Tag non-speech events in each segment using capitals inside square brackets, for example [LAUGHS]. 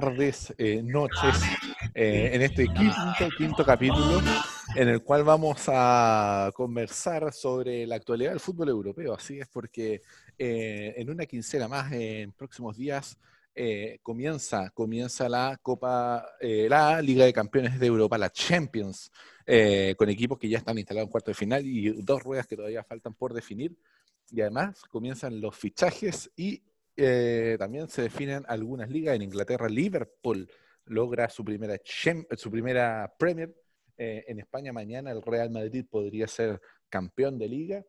tardes, eh, noches, eh, en este quinto, quinto capítulo en el cual vamos a conversar sobre la actualidad del fútbol europeo. Así es porque eh, en una quincena más, en próximos días, comienza, comienza la Copa, la Liga de Campeones de Europa, la Champions, con equipos que ya están instalados en cuarto de final y dos ruedas que todavía faltan por definir. Y además comienzan los fichajes y eh, también se definen algunas ligas. En Inglaterra, Liverpool logra su primera, su Premier. Eh, en España, mañana el Real Madrid podría ser campeón de liga.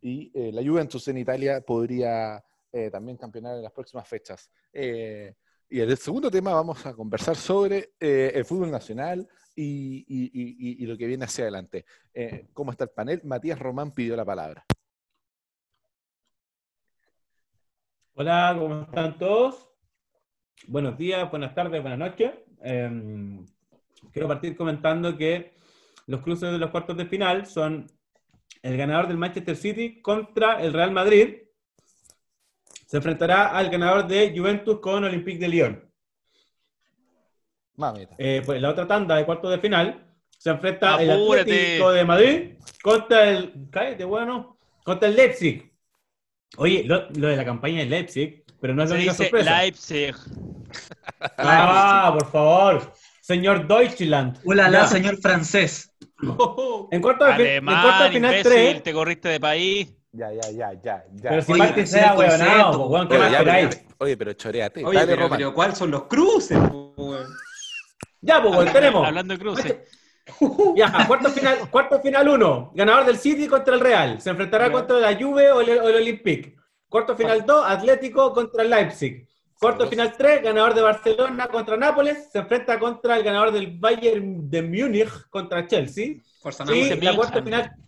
Y eh, la Juventus en Italia podría también campeonar en las próximas fechas. y el segundo tema vamos a conversar sobre el fútbol nacional y, y, lo que viene hacia adelante. ¿Cómo está el panel? Matías Román pidió la palabra. Hola, ¿cómo están todos? Buenos días, buenas tardes, buenas noches. Em, quiero partir comentando que los cruces de los cuartos de final son el ganador del Manchester City contra el Real Madrid. Se enfrentará al ganador de Juventus con Olympique de Lyon. Eh, pues la otra tanda de cuartos de final se enfrenta el Atlético de Madrid contra el. Cállate, bueno. Contra el Leipzig. Oye, lo, de la campaña de Leipzig, pero no es la única sorpresa. Leipzig. Ah, por favor. Señor Deutschland. Hola, señor francés. en cuarto de, en cuarto de final imbécil, 3. te corriste de país. Ya, ya, ya, ya. ya. Pero si Martín sea huevonado, weón, ¿qué más queráis? Oye, pero choreate. Oye, Dale, pero, pero ¿cuáles son los cruces, Ya, pues, tenemos. Hablando de cruces. [LAUGHS] Ya, cuarto final, cuarto final uno. Ganador del City contra el Real. Se enfrentará contra la Juve o el, o Olympique. Cuarto final 2, Atlético contra el Leipzig. Cuarto final 3, ganador de Barcelona contra Nápoles. Se enfrenta contra el ganador del Bayern de Múnich contra Chelsea. y la cuarta final. [LAUGHS]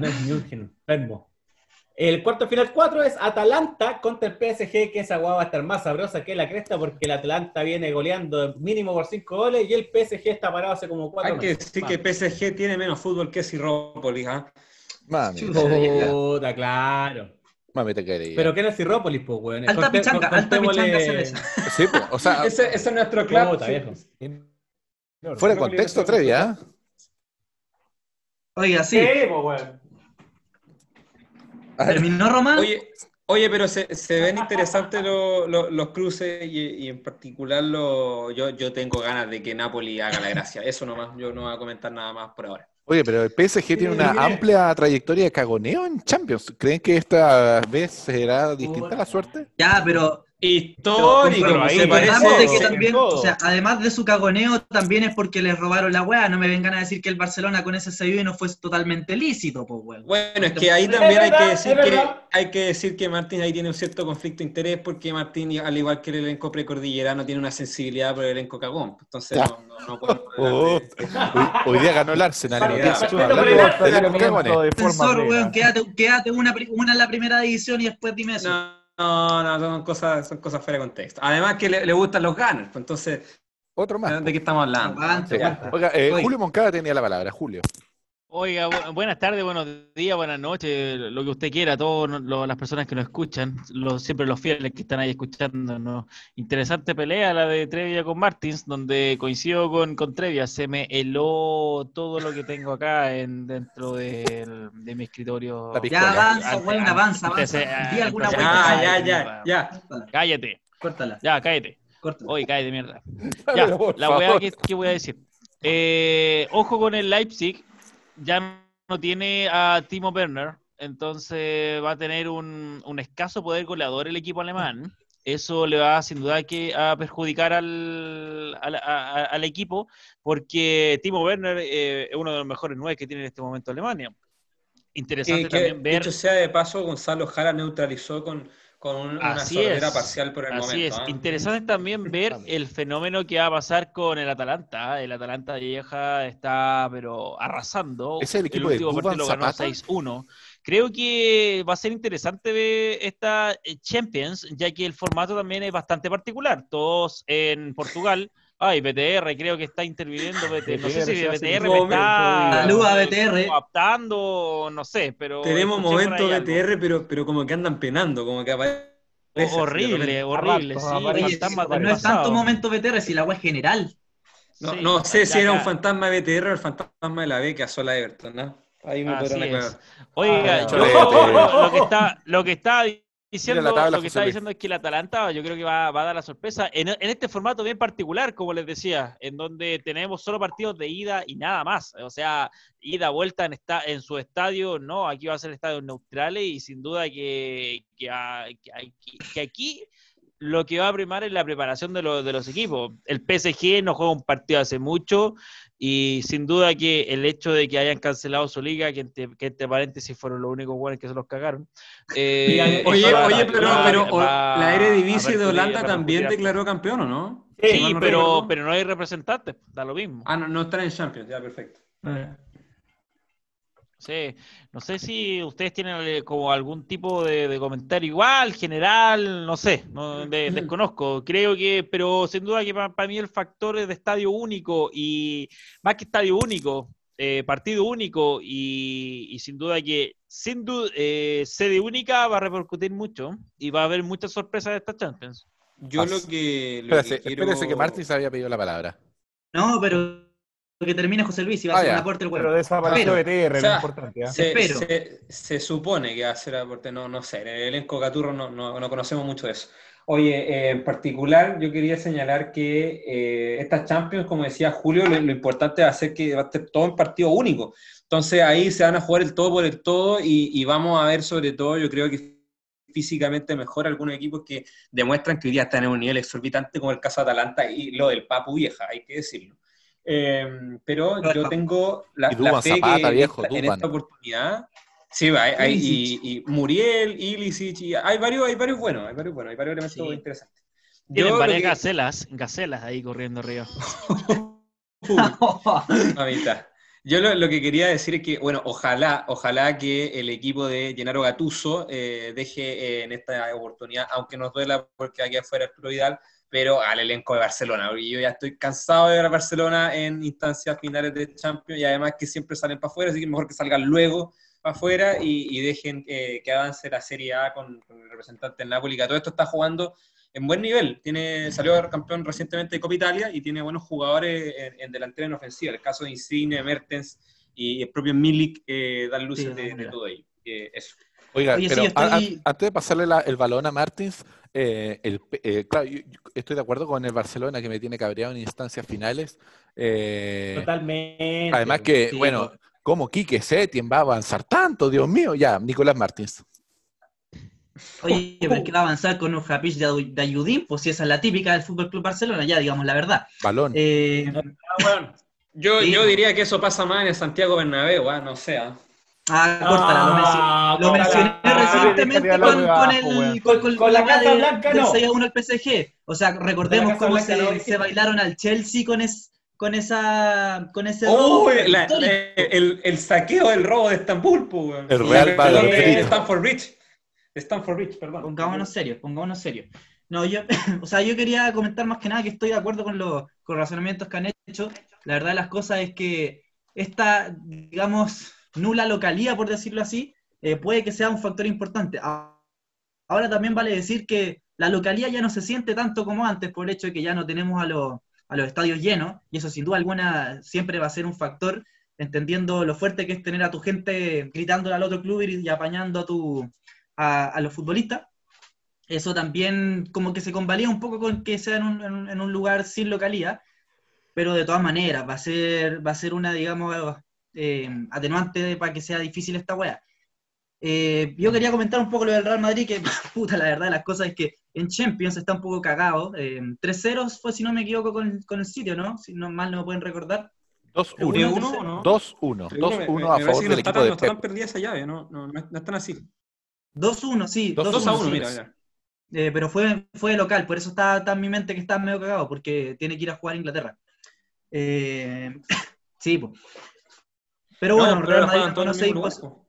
No es München, enfermo. El cuarto final 4 es Atalanta contra el PSG, que esa guava va a estar más sabrosa que la cresta porque el Atalanta viene goleando mínimo por 5 goles y el PSG está parado hace como 4 Hay que decir que PSG tiene menos fútbol que Sirrópolis, ¿ah? Mami. Puta, claro. Mami, te quería. Pero ¿qué no es Sirrópolis, pues, weón? Alta pichanga, alta pichanga cerveza. Sí, pues, o sea... ese, ese, es nuestro club. Puta, viejo. Fuera de contexto, Trevia. Oiga, sí. Sí, pues, weón. ¿Terminó Román? Oye, oye pero se, se ven interesantes los cruces y, en particular lo, yo, yo tengo ganas de que Napoli haga la gracia. Eso nomás, yo no voy a comentar nada más por ahora. Oye, pero el PSG tiene una amplia trayectoria de cagoneo en Champions. ¿Creen que esta vez será distinta la suerte? Ya, pero histórico. se parece de que también, o sea, además de su cagoneo, también es porque les robaron la weá. No me vengan a decir que el Barcelona con ese sello no fue totalmente lícito, pues weón. Bueno, es que ahí también hay que decir que hay que decir que Martín ahí tiene un cierto conflicto de interés porque Martín, al igual que el elenco precordillerano, tiene una sensibilidad por el elenco cagón. Entonces no, no, podemos oh, hoy, día ganó el Arsenal. quédate, quédate una, una en la primera división y después dime eso. No, no, son cosas, son cosas fuera de contexto. Además que le, gustan los gunners, pues entonces... Otro más. ¿De qué estamos hablando? Oiga, eh, Julio Moncada tenía la palabra. Julio. Oiga, buenas tardes, buenos días, buenas noches, lo que usted quiera, todas las personas que nos escuchan, siempre los fieles que están ahí escuchando. Interesante pelea la de Trevia con Martins, donde coincido con, con Trevia, se me heló todo lo que tengo acá en, dentro de, mi escritorio. Ya avanza, bueno, avanza, avanza. alguna ah, ya, ya, ya. Cállate. Córtala. Ya, cállate. Córtala. Oye, cállate, mierda. [LAUGHS] Ya, la weá que, voy a decir. Eh, ojo con el Leipzig, ya no tiene a Timo Werner, entonces va a tener un, escaso poder goleador el equipo alemán. Eso le va sin duda que a perjudicar al, al, equipo, porque Timo Werner eh, es uno de los mejores nueve que tiene en este momento Alemania. Interesante también ver. Dicho sea de paso, Gonzalo Jara neutralizó con, con una así parcial por el así momento. es. ¿ah? Interesante también ver el fenómeno que va a pasar con el Atalanta. ¿ah? El Atalanta vieja está pero arrasando. Es el equipo el último de partido lo ganó 6-1. Creo que va a ser interesante ver esta eh, Champions, ya que el formato también es bastante particular. Todos en Portugal Ay, BTR, creo que está interviniendo. BTR. No sé si BTR me está. Saluda a BTR. Adaptando, no sé, pero. Tenemos momentos BTR, pero, pero como que andan penando, como que horrible, horrible. Sí, no es tanto momento BTR, si la agua es general. No, no sé si era un fantasma de BTR o el fantasma de la B que asola a Everton, ¿no? Ahí me podrán aclarar. Oiga, ah, yo, lo, que está, lo que está diciendo, lo que está diciendo es que el Atalanta yo creo que va, va a dar la sorpresa en, en, este formato bien particular, como les decía, en donde tenemos solo partidos de ida y nada más. O sea, ida, vuelta en, esta, en su estadio, no, aquí va a ser estadios neutrales y sin duda que, que, que aquí lo que va a primar es la preparación de, de los equipos. El PSG no juega un partido hace mucho y sin duda que el hecho de que hayan cancelado su liga, que entre, paréntesis fueron los únicos buenos que se los cagaron. Eh, [LAUGHS] oye, oye, pero, pero la Eredivisie de Holanda también declaró campeón, ¿o no? Sí, pero, pero no hay representantes, da lo mismo. Ah, no, no están en Champions, ya, perfecto. Eh. Sí, no sé si ustedes tienen eh, como algún tipo de, comentario igual, general, no sé, no, desconozco. Creo que, pero sin duda que para, mí el factor es de estadio único y más que estadio único, eh, partido único y, sin duda que sin duda eh, sede única va a repercutir mucho y va a haber muchas sorpresas de esta Champions. Yo lo que. espérese, que Martín se había pedido la palabra. No, pero que termine José Luis y va a ser ah, un aporte el Pero desapareció BTR, lo importante. ¿eh? Se, se, supone que va a ser aporte, no, no sé, en el elenco Caturro no, no, conocemos mucho de eso. Oye, eh, en particular yo quería señalar que eh, estas Champions, como decía Julio, lo, importante va a ser que va a ser todo en partido único. Entonces ahí se van a jugar el todo por el todo y, y vamos a ver sobre todo, yo creo que físicamente mejor algunos equipos que demuestran que hoy día están en un nivel exorbitante como el caso de Atalanta y lo del Papu Vieja, hay que decirlo. Em, pero yo tengo la, fe que en esta oportunidad. Sí, hay, y, Muriel, Ilicic, y hay varios, hay varios buenos, hay varios buenos, hay varios elementos interesantes. Tienen varias gacelas, gacelas ahí corriendo arriba. [LAUGHS] Yo lo, que quería decir es que, bueno, ojalá, ojalá que el equipo de Gennaro Gatuso eh, deje eh, en esta oportunidad, aunque nos duela porque aquí afuera es Providal, pero al elenco de Barcelona, porque yo ya estoy cansado de ver a Barcelona en instancias finales de Champions y además que siempre salen para afuera, así que mejor que salgan luego para afuera y, dejen eh, que avance la Serie A con, el representante en Napoli, que todo esto está jugando en buen nivel. Tiene, salió campeón recientemente de Copa Italia y tiene buenos jugadores en, delantera en ofensiva. El caso de Insigne, Mertens y el propio Milik eh, dan luces de, todo ello. Eh, eso. Oiga, pero antes de pasarle el balón a Martins, eh, el, eh, claro, estoy de acuerdo con el Barcelona que me tiene cabreado en instancias finales. Eh, Totalmente. Además que, bueno, ¿cómo Quique Setién va a avanzar tanto? Dios mío, ya, Nicolás Martins. Oye, pero que va a avanzar con un Japish de Ayudín, pues si esa es la típica del Fútbol Club Barcelona, ya digamos la verdad. Balón. Ah, yo, yo diría que eso pasa más en el Santiago Bernabéu, ¿ah? no sé. ¿ah? Ah, córtala, lo, mencioné, ah, recientemente con, el, con, con, la casa blanca, del 6 a 1 al PSG. O sea, recordemos cómo se, se, bailaron al Chelsea con, es, con esa con ese oh, el, el, saqueo del robo de Estambul, pues. El Real Madrid. De Stanford Bridge. Stanford Bridge, perdón. Pongámonos serios, pongámonos serios. No, yo, [LAUGHS] o sea, yo quería comentar más que nada que estoy de acuerdo con los, con los razonamientos que han hecho. La verdad de las cosas es que esta, digamos, nula localía, por decirlo así, eh, puede que sea un factor importante. Ahora también vale decir que la localía ya no se siente tanto como antes por el hecho de que ya no tenemos a, los, a los estadios llenos, y eso sin duda alguna siempre va a ser un factor, entendiendo lo fuerte que es tener a tu gente gritándole al otro club y, apañando a, tu, a, los futbolistas. Eso también como que se convalía un poco con que sea en un, en un lugar sin localía, pero de todas maneras va a ser, va a ser una, digamos, eh, atenuante para que sea difícil esta weá. Eh, yo quería comentar un poco lo del Real Madrid, que [LAUGHS] puta, la verdad las cosas es que en Champions está un poco cagado. 3-0 eh, fue, si no me equivoco, con, con, el sitio, ¿no? Si no mal no me pueden recordar. 2-1. 2-1. 2-1 a favor del equipo de No están perdidas esa llave, no, no, no, están así. 2-1, sí. 2-1, mira, mira. Eh, pero fue, fue local, por eso está tan en mi mente que está medio cagado, porque tiene que ir a jugar a Inglaterra. Eh, [LAUGHS] sí, pues. Pero bueno, Real, Madrid no conoce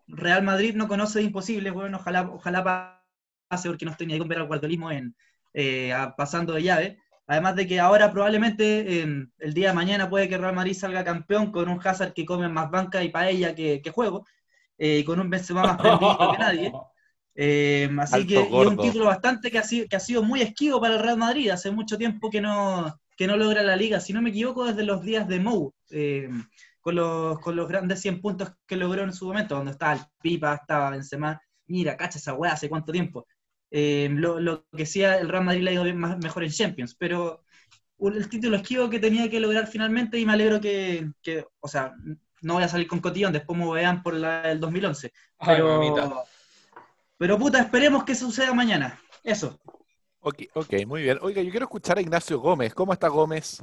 Real Madrid no conoce imposible, bueno, ojalá, ojalá pase porque no estoy ni ahí con ver al guardolismo en, eh, pasando de llave. Además de que ahora probablemente em, el día de mañana puede que Real Madrid salga campeón con un Hazard que come más banca y paella que, que juego, eh, y con un Benzema más prendido que nadie. [LAUGHS] Eh, así que es un título bastante que ha, sido, que ha sido muy esquivo para el Real Madrid. Hace mucho tiempo que no, que no logra la liga, si no me equivoco, desde los días de Mou, eh, con, los, con los grandes 100 puntos que logró en su momento, donde estaba el Pipa, estaba Benzema. Mira, cacha esa weá, hace cuánto tiempo. Eh, lo, lo, que sí, el Real Madrid le ha ido más, mejor en Champions, pero el título esquivo que tenía que lograr finalmente y me alegro que, que o sea, no voy a salir con cotillón, después me vean por la, el 2011. Pero, pero puta, esperemos que suceda mañana. Eso. Ok, ok, muy bien. Oiga, yo quiero escuchar a Ignacio Gómez. ¿Cómo está Gómez?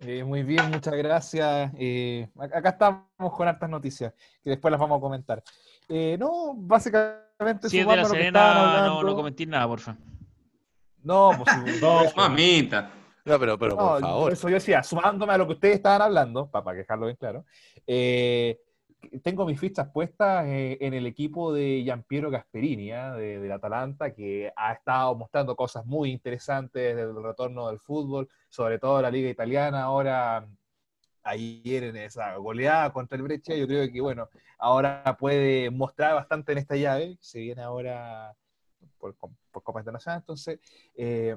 Eh, muy bien, muchas gracias. Eh, acá estamos con hartas noticias que después las vamos a comentar. Eh, no, básicamente. Si es de la Serena, no, no comenté nada, por favor. No, pues [LAUGHS] no, mamita. No, pero, pero por favor. Eso yo decía, sumándome a lo que ustedes estaban hablando, para, dejarlo bien claro, eh, tengo mis fichas puestas eh, en el equipo de Giampiero Gasperini, ¿ah? de, del Atalanta, que ha estado mostrando cosas muy interesantes desde el retorno del fútbol, sobre todo la Liga Italiana, ahora ayer en esa goleada contra el Breccia, yo creo que, bueno, ahora puede mostrar bastante en esta llave, se viene ahora por, por Copa Internacional, entonces... Eh,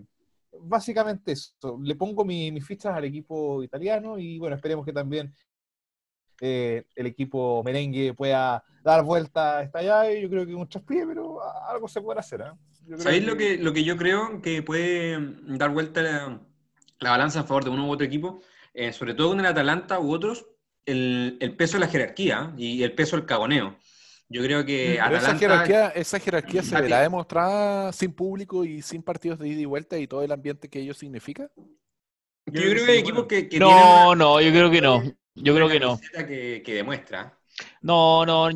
básicamente eso. Le pongo mis fichas al equipo italiano y bueno, esperemos que también eh, el equipo merengue pueda dar vuelta a esta llave. Yo creo que un traspié, pero algo se puede hacer. ¿eh? ¿Sabéis lo, que, lo que yo creo que puede dar vuelta la, balanza a favor de uno u otro equipo? Eh, sobre todo con el Atalanta u otros, el, el, peso de la jerarquía y el peso del cagoneo. Yo creo que esa jerarquía, esa jerarquía se verá demostrada sin público y sin partidos de ida y vuelta y todo el ambiente que ello significa. Yo, creo que hay equipos que, No, no, yo creo que no. Yo creo que no. Que, que demuestra. No, no.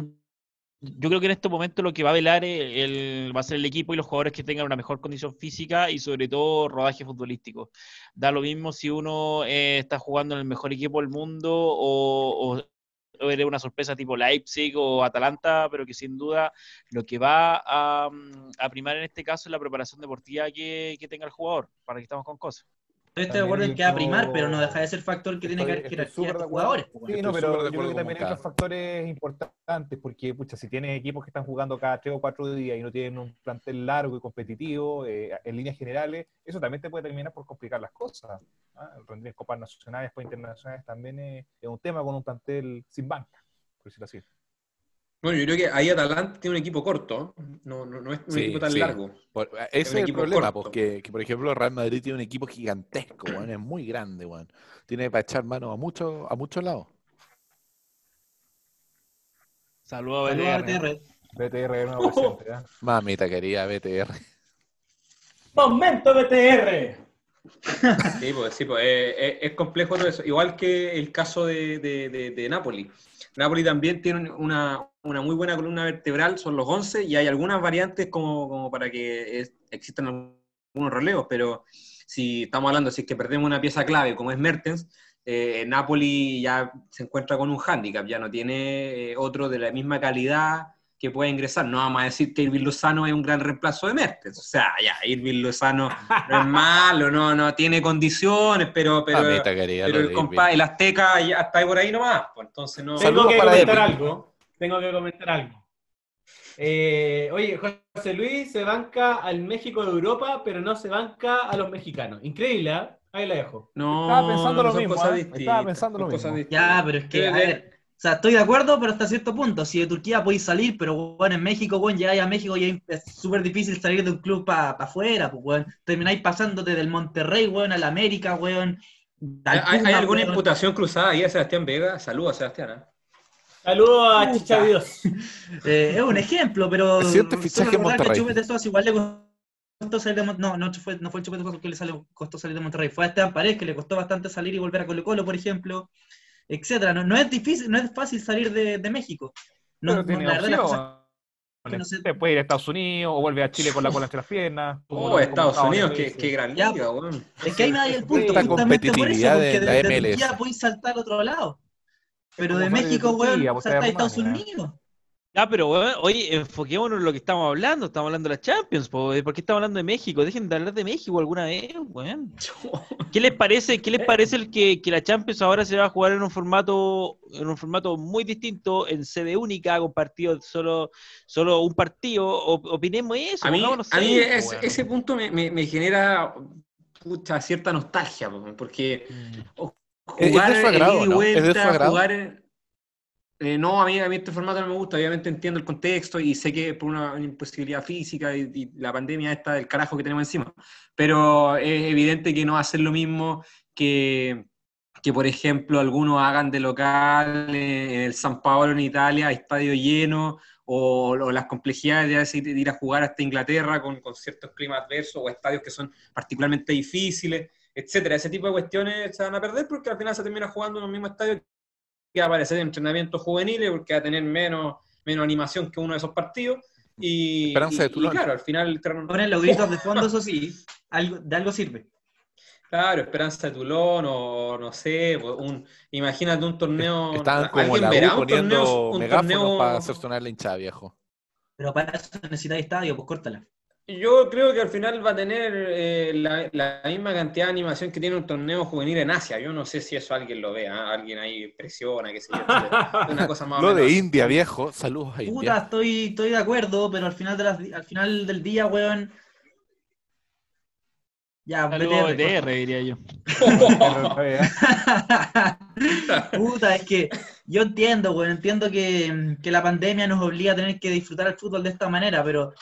Yo creo que en este momento lo que va a velar el, va a ser el equipo y los jugadores que tengan una mejor condición física y sobre todo rodaje futbolístico. Da lo mismo si uno eh, está jugando en el mejor equipo del mundo o, eres una sorpresa tipo Leipzig o Atalanta, pero que sin duda lo que va a, primar en este caso es la preparación deportiva que, tenga el jugador, para que estamos con cosas. Estoy de acuerdo en que va a primar, pero no deja de ser factor que tiene que ver jerarquía de jugadores. Sí, no, pero yo creo que también hay otros factores importantes, porque, pucha, si tienes equipos que están jugando cada tres o cuatro días y no tienen un plantel largo y competitivo, eh, en líneas generales, eso también te puede terminar por complicar las cosas. ¿ah? El rendir copas nacionales, después internacionales, también es, un tema con un plantel sin banca, por decirlo así. Bueno, yo creo que ahí Atalanta tiene un equipo corto, no, no, no es un equipo tan largo. ese es, el problema, porque que, por ejemplo Real Madrid tiene un equipo gigantesco, es muy grande, tiene para echar mano a muchos a muchos lados. Saludos a BTR. BTR, nuevo [LAUGHS] presente, ¿eh? Mamita querida, BTR. ¡Momento BTR! [LAUGHS] Sí, pues, sí, pues eh, es, complejo todo eso. Igual que el caso de, de, de, Napoli. Napoli también tiene una, una, muy buena columna vertebral, son los 11, y hay algunas variantes como, como para que existan algunos relevos, pero si estamos hablando, si es que perdemos una pieza clave como es Mertens, eh, Napoli ya se encuentra con un hándicap, ya no tiene eh, otro de la misma calidad que puede ingresar. No vamos a decir que Irving Lozano es un gran reemplazo de Mertens. O sea, ya, Irving Lozano no es malo, no, no tiene condiciones, pero, pero, el, Azteca ya está ahí por ahí nomás. Pues, entonces no... Tengo que comentar algo. Tengo que comentar algo. Eh, oye, José Luis se banca al México de Europa, pero no se banca a los mexicanos. Increíble, ¿eh? Ahí la dejo. No, estaba pensando lo mismo. ¿eh? Estaba pensando lo mismo. Ya, pero es que, a ver, o sea, estoy de acuerdo, pero hasta cierto punto. Si de Turquía podéis salir, pero bueno, en México, bueno, llegáis a México y es súper difícil salir de un club para afuera, pues, bueno. Termináis pasándote del Monterrey, weón, al América, weón. ¿Hay, ¿Hay, alguna imputación cruzada ahí a Sebastián Vega? Saludos a Sebastián. ¿eh? Saludos a Chicha Dios. [LAUGHS] Eh, es un ejemplo, pero. Siete fichaje en Monterrey. Chupete igual le costó salir de Monterrey. No, no fue, no fue el Chupete Soas que le salió, costó salir de Monterrey. Fue a Esteban Paredes que le costó bastante salir y volver a Colo Colo, por ejemplo etcétera. No, no, es difícil, no es fácil salir de, de México. No, tiene la verdad, no sé. Puede ir a Estados Unidos o vuelve a Chile con la cola entre las piernas. Oh, Estados Unidos, qué, qué gran liga, Es que ahí no hay el punto, la competitividad por eso, porque de, de, Turquía podéis saltar al otro lado. Pero de México, weón, saltar a Estados Unidos. Ah, pero oye, enfoquémonos en lo que estamos hablando. Estamos hablando de la Champions, ¿por qué estamos hablando de México? Dejen de hablar de México alguna vez, weón. [LAUGHS] ¿Qué les parece, qué les parece el que, la Champions ahora se va a jugar en un formato, en un formato muy distinto, en sede única, con partidos solo, solo un partido? opinemos eso. A mí, a mí ese punto me, genera mucha cierta nostalgia, porque mm. Jugar es de vuelta, jugar eh, no, a mí, a mí este formato no me gusta, obviamente entiendo el contexto y sé que por una imposibilidad física y, la pandemia está del carajo que tenemos encima, pero es evidente que no va a ser lo mismo que, que por ejemplo, algunos hagan de local en el San Paolo en Italia, estadio lleno, o, las complejidades de, ir a jugar hasta Inglaterra con, con ciertos climas adversos o estadios que son particularmente difíciles, etcétera. Ese tipo de cuestiones se van a perder porque al final se termina jugando en los mismos estadios que va a aparecer en entrenamientos juveniles porque va a tener menos, menos animación que uno de esos partidos. Y, Esperanza de claro, al final... Ponen los gritos de fondo, [LAUGHS] eso sí, algo, de algo sirve. Claro, Esperanza de Tulón o no sé, un, imagínate un torneo. Estaban como la verá un torneo, un torneo para hacer sonar la hinchada, viejo. Pero para eso necesitas estadio, pues córtala. Yo creo que al final va a tener eh, la, misma cantidad de animación que tiene un torneo juvenil en Asia. Yo no sé si eso alguien lo ve, ¿ah? alguien ahí presiona, qué sé yo. Una cosa más [LAUGHS] lo de India, viejo. Saludos a India. Puta, estoy, estoy de acuerdo, pero al final, de al final del día, weón. Ya, Saludos BTR, diría yo. [LAUGHS] Puta, es que yo entiendo, weón. Entiendo que, que la pandemia nos obliga a tener que disfrutar el fútbol de esta manera, pero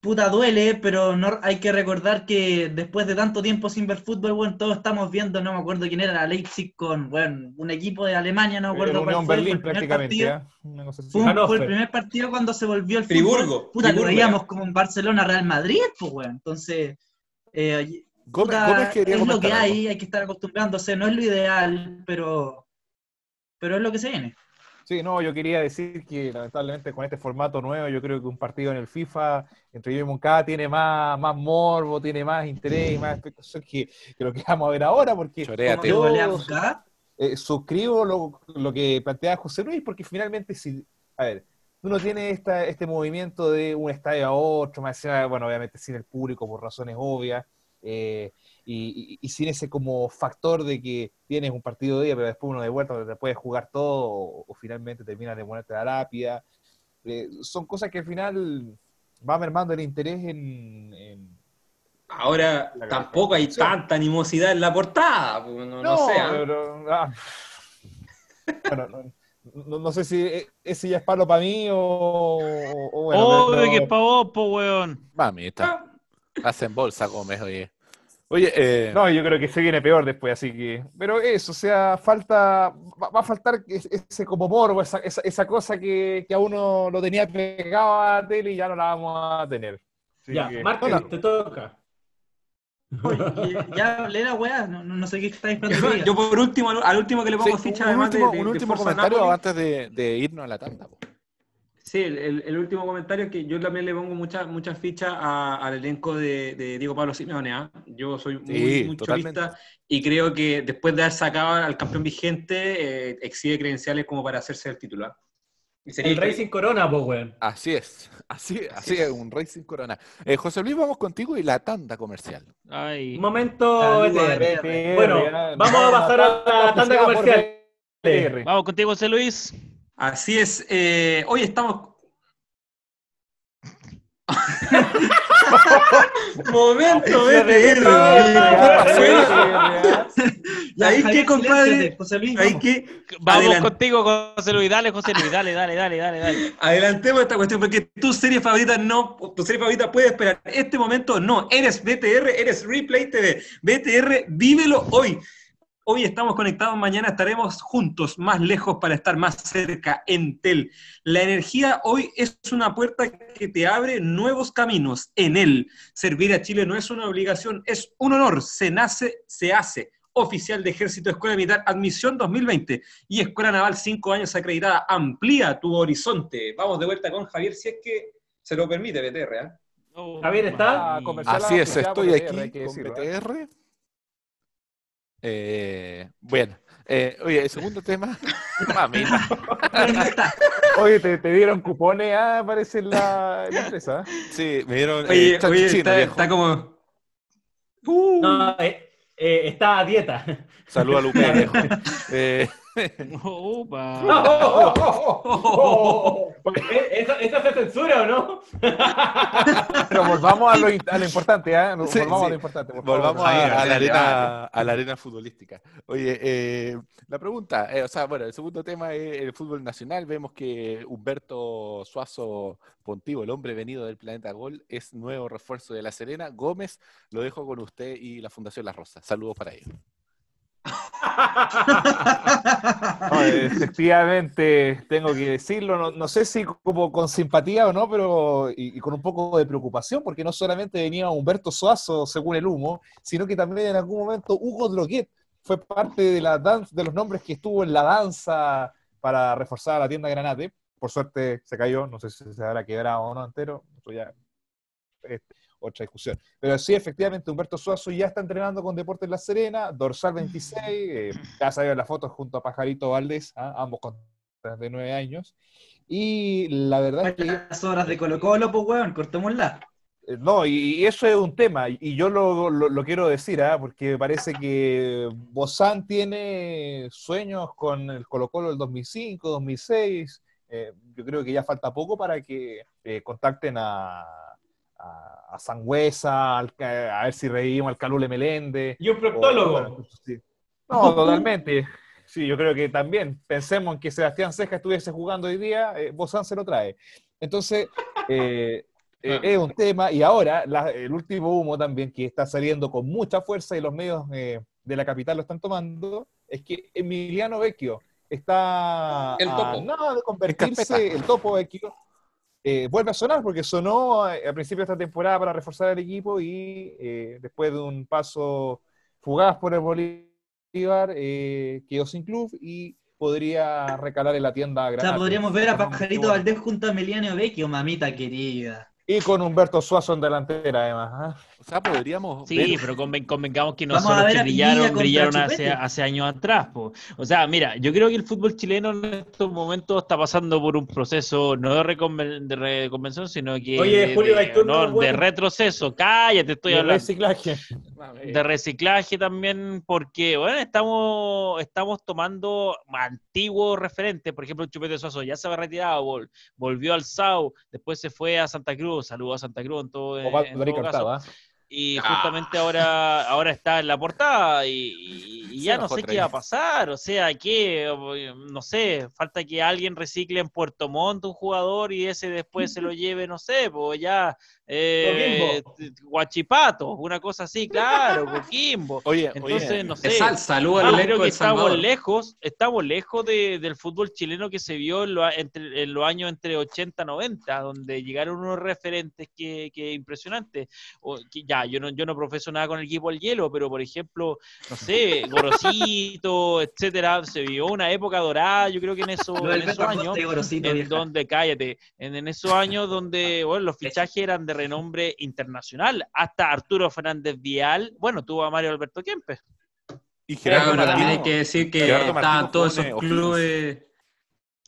puta duele, pero no, hay que recordar que después de tanto tiempo sin ver fútbol, bueno, todos estamos viendo, no me acuerdo quién era, Leipzig con, bueno, un equipo de Alemania, no me acuerdo cuál fue, Berlín, fue el primer partido. Fue, el primer partido cuando se volvió el Friburgo, Puta, lo veíamos como en Barcelona, Real Madrid, pues, bueno, entonces... Eh, es lo que hay, hay que estar acostumbrándose, no es lo ideal, pero, pero es lo que se viene. Sí, no, yo quería decir que lamentablemente con este formato nuevo, yo creo que un partido en el FIFA entre yo y Moncada tiene más, más morbo, tiene más interés y más expectación que, que, lo que vamos a ver ahora, porque yo eh, suscribo lo, lo, que plantea José Luis, porque finalmente, si, a ver, uno tiene esta, este movimiento de un estadio a otro, más bueno, obviamente sin el público por razones obvias, eh, y, sin ese como factor de que tienes un partido de día, pero después uno de vuelta donde te puedes jugar todo, o, finalmente terminas de ponerte la lápida. Eh, son cosas que al final va mermando el interés en... Ahora tampoco hay tanta animosidad en la portada, pues, no, sé. ¿ah? Ah. [LAUGHS] no, sé si e, ese ya es palo para mí o, o, bueno. que es para vos, po, weón. Está. Hacen bolsa, Gómez, oye. Oye, eh... no, yo creo que se viene peor después, así que. Pero eso, o sea, falta. Va, a faltar ese como morbo, esa, esa, cosa que, que, a uno lo tenía pegado a la tele y ya no la vamos a tener. ya, Martín, te toca. Oye, ya hablé la weá, no, no, sé qué estáis esperando. Yo, por último, al, último que le pongo ficha, un además último, de, Un último comentario antes de, de, irnos a la tanda. Po. Sí, el, último comentario es que yo también le pongo muchas muchas fichas al elenco de, Diego Pablo Simeone. ¿ah? Yo soy muy, muy y creo que después de haber sacado al campeón vigente, eh, exhibe credenciales como para hacerse el titular. Y sería el Racing Corona, pues, Así es, así, así es, un Racing Corona. Eh, José Luis, vamos contigo y la tanda comercial. Ay. Momento Bueno, vamos a pasar a la tanda comercial. Vamos contigo, José Luis. Así es. Eh, hoy estamos. [LAUGHS] Momento, BTR. Hay que, compadre. Hay que. Vamos contigo, José Luis. Dale, José Luis. Dale, dale, dale, dale, dale. Adelantemos esta cuestión porque tu serie favorita no. Tu serie favorita puede esperar. Este momento no. Eres BTR, eres Replay TV. BTR, vívelo hoy. Hoy estamos conectados, mañana estaremos juntos, más lejos para estar más cerca. Entel. La energía hoy es una puerta que te abre nuevos caminos. En él, servir a Chile no es una obligación, es un honor. Se nace, se hace. Oficial de Ejército Escuela Militar, admisión 2020 y Escuela Naval 5 años acreditada. Amplía tu horizonte. Vamos de vuelta con Javier, si es que se lo permite, BTR. ¿eh? Javier está. Así es, estoy aquí con BTR. Eh, bueno, Eh, oye, el segundo tema. [LAUGHS] Mamita. [LAUGHS] oye, ¿te, ¿te, dieron cupones, ah, parece en la, empresa. Sí, me dieron. Oye, eh, oye está, está, como. Uh. No, eh, eh, está a dieta. Saluda a Lupe. eh, Opa. [LAUGHS] Oh, [LAUGHS] oh, ¿Eso, se censura o no? [LAUGHS] Pero volvamos a lo, a lo importante, ¿eh? volvamos a lo importante. volvamos a, la arena, a la arena futbolística. Oye, eh, la pregunta, eh, o sea, bueno, el segundo tema es el fútbol nacional. Vemos que Humberto Suazo Pontivo, el hombre venido del planeta Gol, es nuevo refuerzo de La Serena. Gómez, lo dejo con usted y la Fundación La Rosa. Saludos para ellos. [LAUGHS] efectivamente, tengo que decirlo, no, sé si como con simpatía o no, pero y, con un poco de preocupación, porque no solamente venía Humberto Suazo, según el humo, sino que también en algún momento Hugo Droguet fue parte de, la de los nombres que estuvo en la danza para reforzar la tienda Granate. Por suerte se cayó, no sé si se habrá quebrado o no entero, eso ya este, otra discusión. Pero sí, efectivamente, Humberto Suazo ya está entrenando con Deportes La Serena, dorsal 26, eh, ya salió la foto junto a Pajarito Valdés, ¿ah? ambos con 39 años. Y la verdad es que... Las horas de Colo Colo, pues, weón, cortémosla. Eh, no, y, eso es un tema, y yo lo, quiero decir, ¿ah? porque parece que Bozán tiene sueños con el Colo Colo del 2005, 2006, eh, yo creo que ya falta poco para que contacten a, a, Sangüesa, a ver si reímos al Calule Melende. Y un proctólogo. No, totalmente. Sí, yo creo que también pensemos en que Sebastián Ceja estuviese jugando hoy día, eh, Bozán se lo trae. Entonces, eh, [LAUGHS] eh, es un tema, y ahora el último humo también que está saliendo con mucha fuerza y los medios de la capital lo están tomando, es que Emiliano Vecchio está el topo. nada de convertirse, el topo Vecchio, eh, vuelve a sonar porque sonó a principio de esta temporada para reforzar el equipo y eh, después de un paso fugaz por el Bolívar eh, quedó sin club y podría recalar en la tienda. O sea, podríamos ver a Pajarito Valdés junto a Emiliano Vecchio, mamita querida. Y con Humberto Suazo en delantera, además. ¿ah? O sea, podríamos. Sí, pero convengamos que no son los que brillaron, brillaron hace, años atrás. O sea, mira, yo creo que el fútbol chileno en estos momentos está pasando por un proceso no de, reconvención, sino que de, retroceso. Cállate, estoy hablando. De reciclaje. De reciclaje también, porque, bueno, estamos, estamos tomando antiguos referentes. Por ejemplo, Chupete Suazo ya se había retirado, volvió al SAU, después se fue a Santa Cruz, saludó a Santa Cruz en todo. En, todo y ah. justamente ahora, ahora está en la portada y, ya no sé qué va a pasar, o sea, que, no sé, falta que alguien recicle en Puerto Montt un jugador y ese después se lo [LAUGHS] lleve, no sé, pues ya eh, Guachipato, una cosa así, claro, Coquimbo. [LAUGHS] Oye, entonces no sé. Saludos al creo que estamos lejos, estamos lejos del fútbol chileno que se vio en, entre, en, los años entre 80 y 90, donde llegaron unos referentes que, que impresionantes. O, que ya, yo no, yo no profeso nada con el equipo del hielo, pero por ejemplo, no sé, [LAUGHS] Gorosito, etcétera, se vio una época dorada, yo creo que en, eso, en esos años, en donde, cállate, en, en esos años donde, [LAUGHS] bueno, los fichajes eran de renombre internacional. Hasta Arturo Fernández Vial, bueno, tuvo a Mario Alberto Kempes. Y Gerardo también hay que decir que estaban todos esos clubes,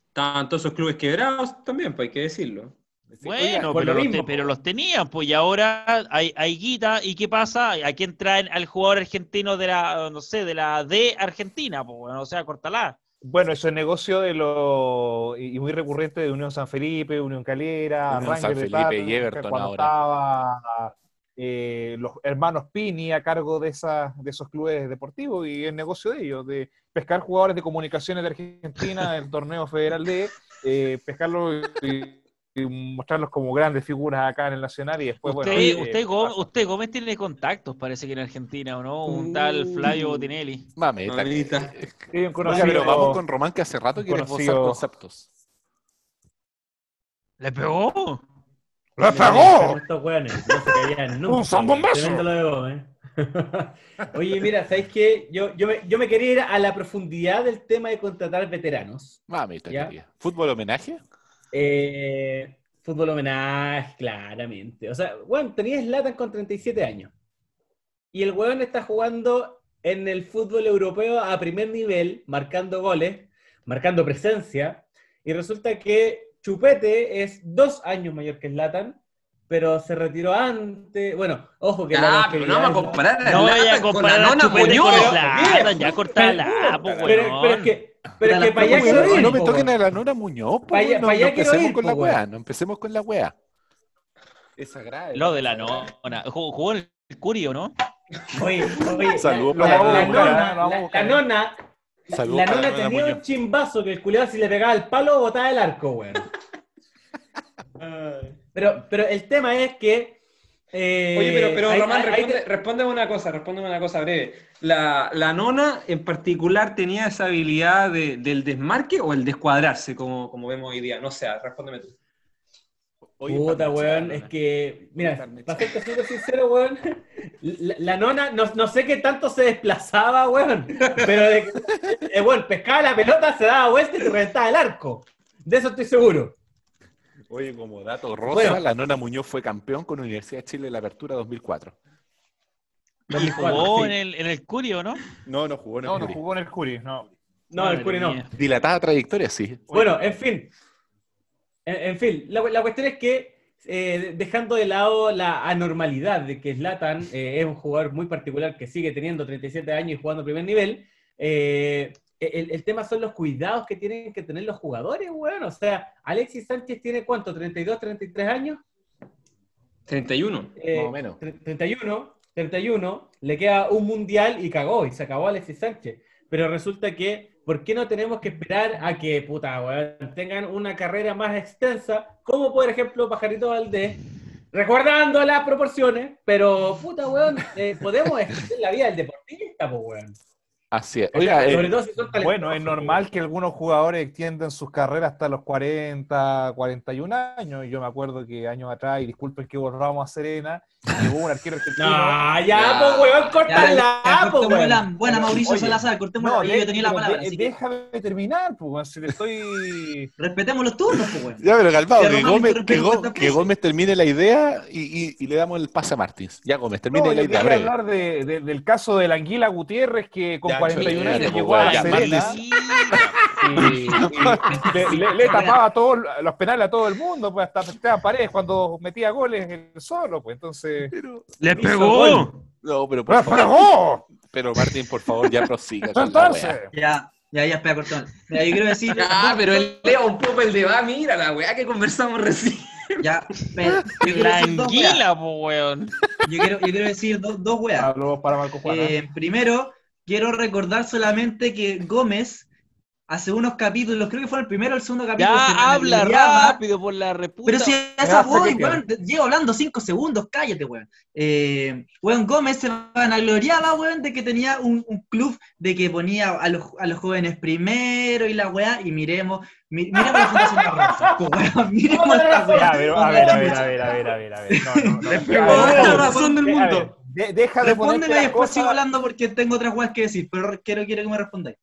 estaban todos esos clubes quebrados también, pues hay que decirlo. Bueno, pero, los tenían, pues y ahora hay, hay, guita, ¿y qué pasa? ¿A quién traen al jugador argentino de la, no sé, de la D Argentina? Pues, bueno, o sea, cortala. Bueno, eso es negocio de lo y muy recurrente de Unión San Felipe, Unión Calera, Unión San Felipe y Everton ahora. Eh, los hermanos Pini a cargo de, esas, de esos clubes deportivos y el negocio de ellos, de pescar jugadores de comunicaciones de Argentina del torneo federal de, eh, pescarlos y mostrarlos como grandes figuras acá en el Nacional y después, usted, bueno... Usted, Gómez, usted, Gómez, tiene contactos, parece que en Argentina, ¿o no? Un tal Flavio Botinelli. Mamita. Sí, pero vamos con Román que hace rato quiere usar conceptos. ¿Le pegó? ¡Le pegó! Estos weones, no se caían [LAUGHS] ¡Un zambombazo! ¿eh? [LAUGHS] Oye, mira, ¿sabes qué? Yo, yo, me, yo me quería ir a la profundidad del tema de contratar veteranos. Mamita, ¿Fútbol homenaje? Eh, fútbol homenaje, claramente. O sea, bueno, tenía Slatan con 37 años. Y el weón está jugando en el fútbol europeo a primer nivel, marcando goles, marcando presencia, y resulta que Chupete es dos años mayor que Zlatan, pero se retiró antes. Bueno, ojo que. Ah, pero no vamos a comparar. No vaya a comparar a Chupete con Zlatan, ya cortala, pero, pero, es que. [LAUGHS] Pero es que para allá quiero ir. No me toquen a la Nora Muñoz, pues. No, no empecemos con la weá, no empecemos con la weá. Es sagrado. Lo de la nona. Jugó en el Curio, ¿no? Oye, oye. [LAUGHS] Saludos la, la, la, nona, la, nona. la nona tenía un chimbazo que el culiado si le pegaba el palo botaba el arco, weón. [LAUGHS] pero, pero el tema es que. Eh, Oye, pero, pero Román, responde, una cosa, respóndeme una cosa breve. La, la, nona en particular tenía esa habilidad de, del desmarque o el descuadrarse, como, como vemos hoy día. No sé, respóndeme tú. Puta, weón, es que, mira, para serte súper sincero, weón, [LAUGHS] la, nona, no, sé qué tanto se desplazaba, weón, pero, de, eh, weón, pescaba la pelota, se daba vuelta y te reventaba el arco. De eso estoy seguro. Oye, como dato rosa, la nona Muñoz fue campeón con Universidad de Chile en la apertura 2004. Y jugó en, el, en el Curio, ¿no? No, no jugó en el no, No, no jugó en el Curio, no. No, en el Curio no. Dilatada trayectoria, sí. Bueno, en fin, en, fin, la, cuestión es que, eh, dejando de lado la anormalidad de que Zlatan eh, es un jugador muy particular que sigue teniendo 37 años y jugando a primer nivel, eh, el, tema son los cuidados que tienen que tener los jugadores, bueno, o sea, Alexis Sánchez tiene cuánto, 32, 33 años. 31, más o menos. 31, 31, le queda un mundial y cagó, y se acabó Alexis Sánchez. Pero resulta que ¿por qué no tenemos que esperar a que, puta, weón, tengan una carrera más extensa, como por ejemplo Pajarito Valdés, recordando las proporciones, pero, puta, weón, eh, podemos extender la vida del deportista, pues, weón. Así es. Oiga, eh, bueno, es normal que algunos jugadores extiendan sus carreras hasta los 40, 41 años. Yo me acuerdo que años atrás, y disculpen que borramos a Serena, hubo un arquero [LAUGHS] argentino. No, ya, pues, weón, córtala, pues, weón. Buena, Mauricio Salazar, cortemos no, yo tenía la palabra. déjame terminar, pues, si le estoy. [LAUGHS] Respetemos los turnos, pues, weón. Ya, pero calmado, que, Gómez, que, Gómez, termine la idea y, y, le damos el pase a Martins. Ya, Gómez, termine la idea. Voy a hablar de, del caso de la Anguila Gutiérrez, que con 41 años llegó a la Serena. Y, le, tapaba todos los penales a todo el mundo, pues hasta Esteban Paredes cuando metía goles él solo, pues entonces. ¡Le pegó! No, pero por favor. Pero Martín, por favor, ya prosiga. Entonces. Ya. Ya, ya, espera, cortón. Mira, yo quiero decir. Ah, pero el Leo un poco el de va, mira la weá que conversamos recién. Ya, espera. La anguila, po, weón. Yo quiero, yo quiero decir dos, dos weas. Hablo para Marco Juan. Eh, primero, quiero recordar solamente que Gómez hace unos capítulos, creo que fue el primero o el segundo capítulo. Ya, habla rápido por la reputa. Pero si esa voy, weón, llevo hablando cinco segundos, cállate, weón. Eh, weón Gómez se vanagloriaba, weón, de que tenía un, un, club de que ponía a los, a los jóvenes primero y la weá, y miremos, miremos la Fundación Rosa, weón, miremos esta weá. A ver, a ver, a ver, a ver, a ver, a ver, a ver. No, no, no. la razón del mundo. Deja de poner. y después sigo hablando porque tengo otras weas que decir, pero quiero, quiero que me respondáis.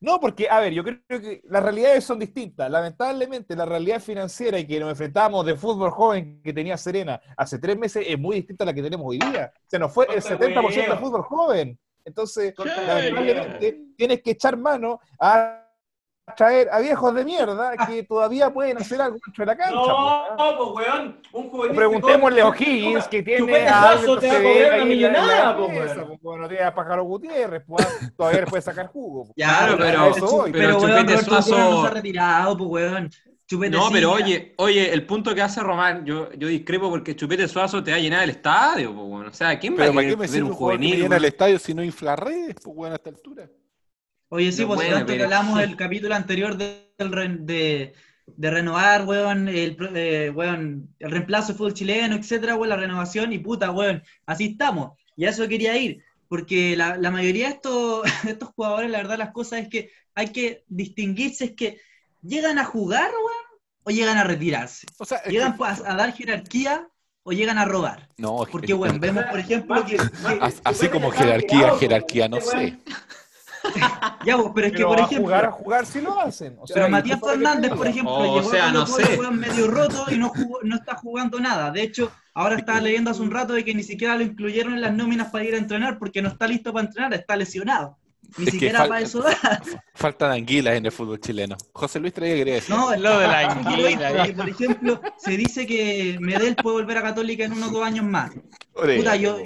No, porque, a ver, yo creo que las realidades son distintas. Lamentablemente, la realidad financiera y que nos enfrentamos de fútbol joven que tenía Serena hace tres meses es muy distinta a la que tenemos hoy día. Se nos fue el 70% de fútbol joven. Entonces, lamentablemente, tienes que echar mano a traer a viejos de mierda que [LAUGHS] todavía pueden hacer algo dentro de la cancha. No, pues, pues weón, un juvenil. Preguntémosle a O'Higgins que tiene a Alberto Severa y millonada, pues, weón. no tiene a Pájaro Gutiérrez, pues, todavía le puede sacar jugo. Claro, pero, pero, pero, Chupete Suazo... no se ha retirado, pues, weón. Chupete no, pero oye, oye, el punto que hace Román, yo, yo discrepo porque Chupete Suazo te va a llenar el estadio, pues, bueno. O sea, ¿quién va a querer ver un juvenil? llena el estadio si no infla redes, pues, bueno, a esta altura? Oye, sí, pues tanto que hablamos del capítulo anterior de, de, de renovar, weón, el, eh, weón, el reemplazo de fútbol chileno, etcétera, weón, la renovación y puta, weón, así estamos. Y a eso quería ir, porque la, la mayoría de estos, de [LAUGHS] estos jugadores, la verdad, las cosas es que hay que distinguirse, es que llegan a jugar, weón, o llegan a retirarse. O sea, llegan a, dar jerarquía o llegan a robar. No, porque, bueno, vemos, por ejemplo, que, así como jerarquía, jerarquía, no sé. Ya, pero es que, por ejemplo. jugar a jugar si lo hacen. pero Matías Fernández, por ejemplo, o llegó sea, no sé. medio roto y no, no está jugando nada. De hecho, Ahora estaba leyendo hace un rato de que ni siquiera lo incluyeron en las nóminas para ir a entrenar porque no está listo para entrenar, está lesionado. Ni siquiera para eso da. [LAUGHS] Faltan anguilas en el fútbol chileno. José Luis traía quería decir. No, lo de la anguila. Por ejemplo, se dice que Medel puede volver a Católica en unos dos años más. Puta, yo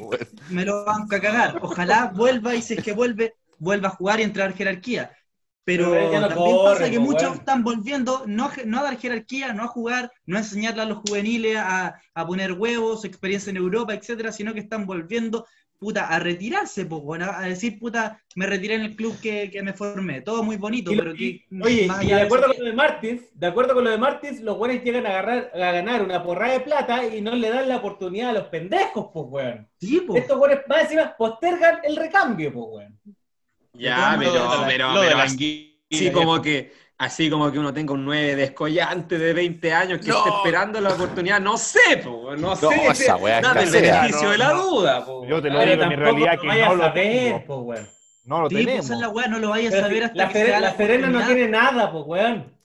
me lo van a cagar. Ojalá vuelva y si es que vuelve, vuelva a jugar y entrar jerarquía. Pero, también pasa que muchos están volviendo no, no, a dar jerarquía, no a jugar, no a enseñarle a los juveniles a, a poner huevos, experiencia en Europa, etcétera, sino que están volviendo puta, a retirarse, pues, bueno, a decir, puta, me retiré en el club que, que me formé. Todo muy bonito, pero que. Oye, y de acuerdo con lo de Martins, de acuerdo con lo de Martins, los buenos llegan a, agarrar, a ganar una porrada de plata y no le dan la oportunidad a los pendejos, pues, weón. Sí, pues. Estos buenos más encima postergan el recambio, pues, weón. Ya, pero, pero, pero, sí, como que así como que uno tenga un 9 descollante de 20 años que esté esperando la oportunidad, no sé, po, no, sé, esa nada el beneficio de la duda. Po. Yo te lo digo en realidad que no lo tengo. Po, No lo sí, tenemos. Pues la weá, no lo vayas a saber hasta la que sea la, la Serena no tiene nada, pues weón.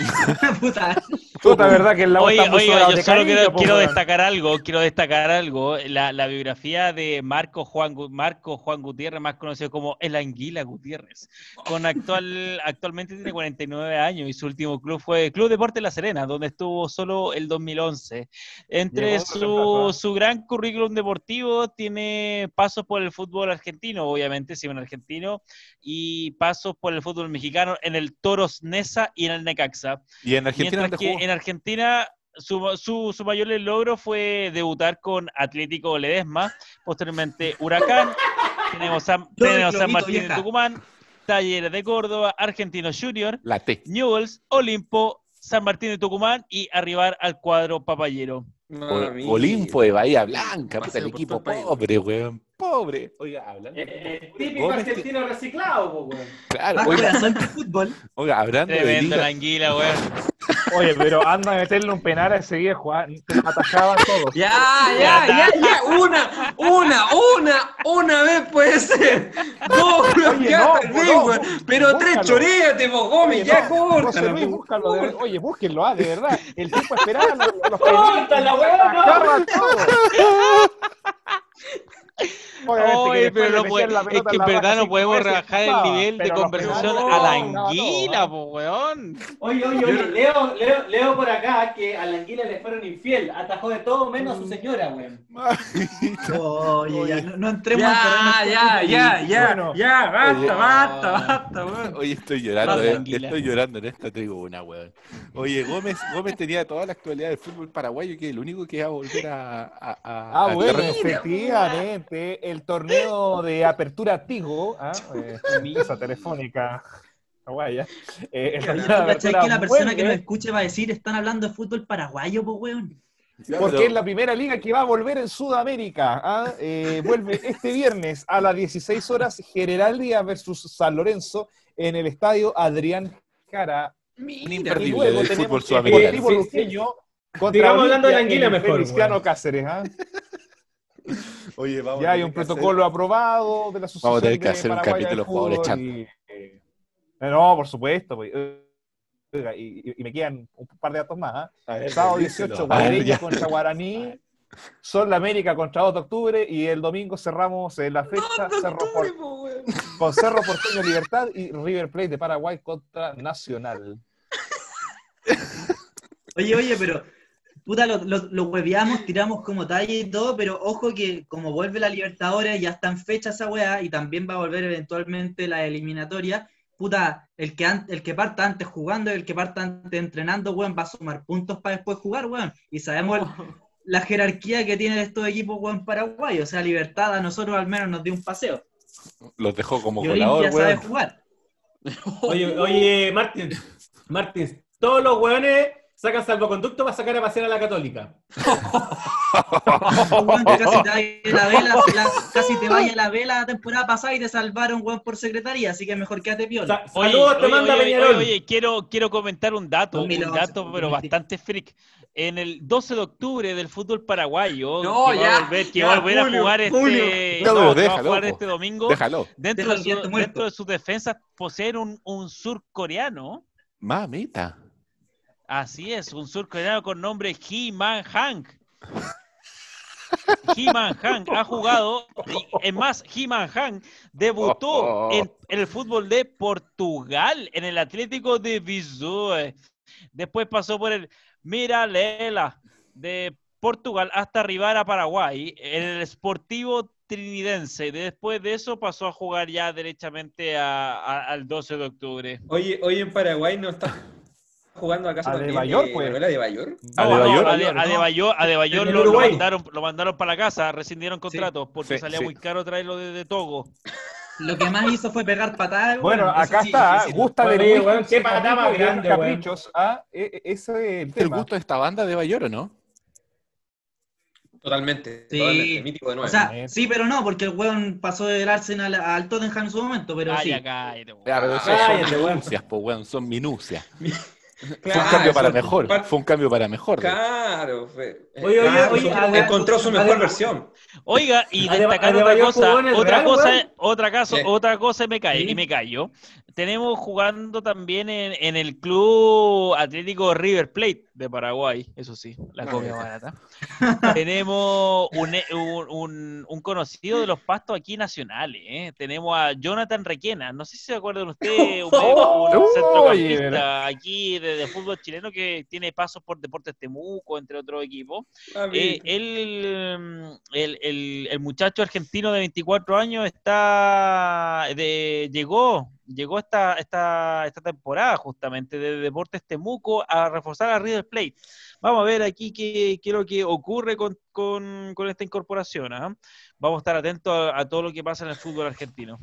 [LAUGHS] Puta. Puta, verdad que la Oye, oye yo solo quiero, quiero destacar algo, quiero destacar algo. La, la, biografía de Marco Juan, Marco Juan Gutiérrez, más conocido como El Anguila Gutiérrez, con actual, [LAUGHS] actualmente tiene 49 años y su último club fue Club Deporte La Serena, donde estuvo solo el 2011. Entre su, su gran currículum deportivo tiene pasos por el fútbol argentino, obviamente, si un argentino, y pasos por el fútbol mexicano en el Toros Nesa y en el Necaxa. ¿Y en Argentina en Argentina su, su, su, mayor logro fue debutar con Atlético Ledesma, posteriormente Huracán, [LAUGHS] tenemos San, San Martín de Tucumán, Talleres de Córdoba, Argentino Junior, Newells, Olimpo, San Martín de Tucumán y arribar al cuadro papayero. Olimpo de Bahía Blanca, el equipo pobre, weón pobre. Oiga, hablan. Eh, eh, típico argentino reciclado, weón. Claro, oiga. fútbol. Oiga, hablando Tremendo de la anguila, weón. Oye, pero anda a meterle un penal a seguir jugar. Te atacaban todos. Ya, ya, ya, ya. Una, una, una, una vez puede ser. No, Oye, no, no, Pero tres choreate, vos, Gómez, ya corta. búscalo. De, oye, búsquenlo, ah, de verdad. El tipo esperaba los, los la weón, no. [LAUGHS] Oye, pero no puede, es que en verdad no podemos rebajar el nivel de conversación a la anguila, po, weón. Oye, oye, oye, leo, leo, leo por acá que a la anguila le fueron infiel, atajó de todo menos a su señora, weón. [LAUGHS] Oye, ya, no, entremos ya, ya, ya, ya, ya, basta, basta, basta, weón. Oye, estoy llorando, eh, estoy llorando en esta tribuna, weón. Oye, Gómez, Gómez tenía toda la actualidad del fútbol paraguayo que el único que iba a volver a... a, a ah, bueno, efectivamente, el torneo de apertura Tigo, ¿ah? eh, [LAUGHS] esa telefónica paraguaya. Eh, que la persona que nos escuche va a decir, están hablando de fútbol paraguayo, pues, weón? Porque es la primera liga que va a volver en Sudamérica. ¿ah? Eh, vuelve este viernes a las 16 horas General Díaz versus San Lorenzo en el estadio Adrián Cara. Un imperdible del fútbol sudamericano. Contra hablando de la anguila mejor. Cristiano Cáceres. ¿ah? Oye, vamos ya hay un protocolo aprobado de la Asociación Vamos a tener que hacer un capítulo jugadores. Eh, no, por supuesto. Pues, y, y, me quedan un par de datos más. ¿eh? Sábado 18, Guaraní contra Guaraní. Sol la América contra 2 de octubre y el domingo cerramos eh, la fecha Cerro con Cerro Porteño Libertad y River Plate de Paraguay contra Nacional. Oye, oye, pero puta, lo, lo, hueveamos, tiramos como talla y todo, pero ojo que como vuelve la Libertadores, ya está en fecha esa weá y también va a volver eventualmente la eliminatoria. Puta, el que, el que parta antes jugando y el que parta antes entrenando, weón, va a sumar puntos para después jugar, weón. Y sabemos [LAUGHS] la jerarquía que tienen estos equipos, weón, Paraguay. O sea, Libertad a nosotros al menos nos dio un paseo. Los dejó como y colador, weón. sabe jugar. Oye, oye, Martín, Martín, todos los weones sacan salvoconducto para sacar a pasear a la católica. [LAUGHS] casi, te vaya la vela la temporada pasada y te salvaron weón por secretaría, así que mejor quédate piola. Saludos, te manda Peñarol. Oye, quiero, quiero comentar un dato, un dato, pero bastante freak. En el 12 de octubre del fútbol paraguayo, no, que ya, va a volver, que va a, volver a jugar este, no, déjalo, va a jugar este domingo, déjalo. Dentro, de su, dentro de sus defensas poseen un, un surcoreano. Mamita. Así es, un surcoreano con nombre He Man Hank. He-Man Han ha jugado, es más, He-Man Han debutó en, el fútbol de Portugal, en el Atlético de Viseu. Después pasó por el Miralela de Portugal hasta arribar a Paraguay, en el Sportivo Trinidense. Después de eso pasó a jugar ya derechamente al 12 de octubre. Oye, hoy en Paraguay no está jugando acá ¿A de Bayor, pues? ¿A de Bayor? a de Bayor, a de Bayor lo, mandaron, lo mandaron para la casa, rescindieron contratos porque salía muy caro traerlo de Togo. Lo que más hizo fue pegar patadas. Bueno, acá está, gusta de Luis. qué patada más grande, caprichos. Ah, e, e, ese el, gusto de esta banda de Bayor, ¿o no? Totalmente, sí. totalmente, mítico de nuevo. O sea, sí, pero no, porque el weón pasó del Arsenal al Tottenham en su momento, pero sí. Ya, cállate, weón. Ya, pero eso son minucias, pues, weón, son minucias. [LAUGHS] fue un cambio para mejor. Fue un cambio para mejor. Claro. Oye, oye, oye, encontró su mejor versión. Oiga, y destacar otra cosa, otra cosa, otra cosa, otra cosa me cae, y me callo. Tenemos jugando también en, en, el club Atlético River Plate de Paraguay, eso sí, la ah, copia barata. [LAUGHS] [LAUGHS] Tenemos un, un, un, conocido de los pastos aquí nacionales, ¿eh? tenemos a Jonathan Requena, no sé si se acuerdan ustedes, un, [LAUGHS] un centrocampista aquí de, de, fútbol chileno que tiene pasos por Deportes Temuco, entre otros equipos. Ah, eh, él, el, el, el, muchacho argentino de 24 años está de, llegó llegó esta, esta, esta temporada justamente de Deportes Temuco a reforzar a River Plate. Vamos a ver aquí qué, qué es lo que ocurre con, con, con esta incorporación. ¿ah? Vamos a estar atentos a, todo lo que pasa en el fútbol argentino.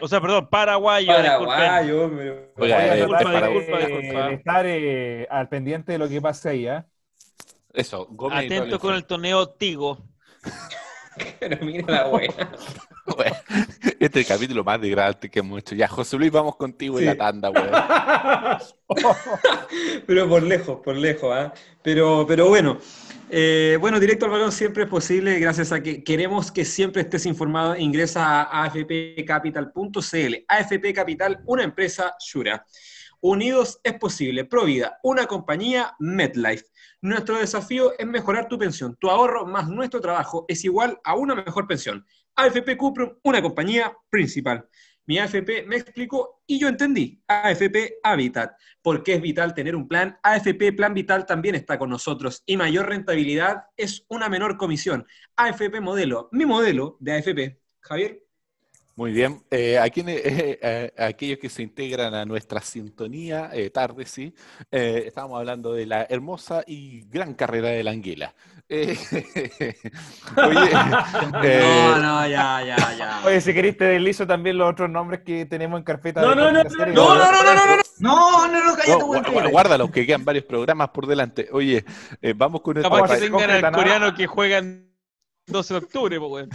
O sea, perdón, paraguayo. Paraguayo, disculpa, disculpa, estar eh, al pendiente de lo que pase ahí, ¿eh? Eso, Gómez Atento con el torneo Tigo. [LAUGHS] Pero mira la buena. [LAUGHS] Bueno, este es el capítulo más degradante que hemos hecho. Ya, José Luis, vamos contigo en la tanda, weón. [LAUGHS] pero por lejos, por lejos, ¿ah? Pero, pero bueno. Eh, bueno, directo al balón siempre es posible, gracias a que queremos que siempre estés informado. Ingresa a afpcapital.cl. AFP Capital, una empresa Shura. Unidos es posible. Provida, una compañía MetLife. Nuestro desafío es mejorar tu pensión. Tu ahorro más nuestro trabajo es igual a una mejor pensión. AFP Cuprum, una compañía principal. Mi AFP me explicó y yo entendí. AFP Habitat. Porque es vital tener un plan. AFP Plan Vital también está con nosotros. Y mayor rentabilidad es una menor comisión. AFP Modelo. Mi modelo de AFP. Javier. Muy bien. Eh, aquí, [LAUGHS] eh, eh, aquellos que se integran a nuestra sintonía, tarde sí, estamos hablando de la hermosa y gran carrera de la anguila. [LAUGHS] oye, [LAUGHS] no, no, ya, ya, ya. Oye, si querés te deslizo también los otros nombres que tenemos en carpeta. No, no, no, no, no, no, no, no, no, no, no, no, no, cállate, no, guárdalo, que quedan varios programas por delante. Oye, vamos con nuestra... Capaz que tengan al coreano que juegan 12 de octubre, pues,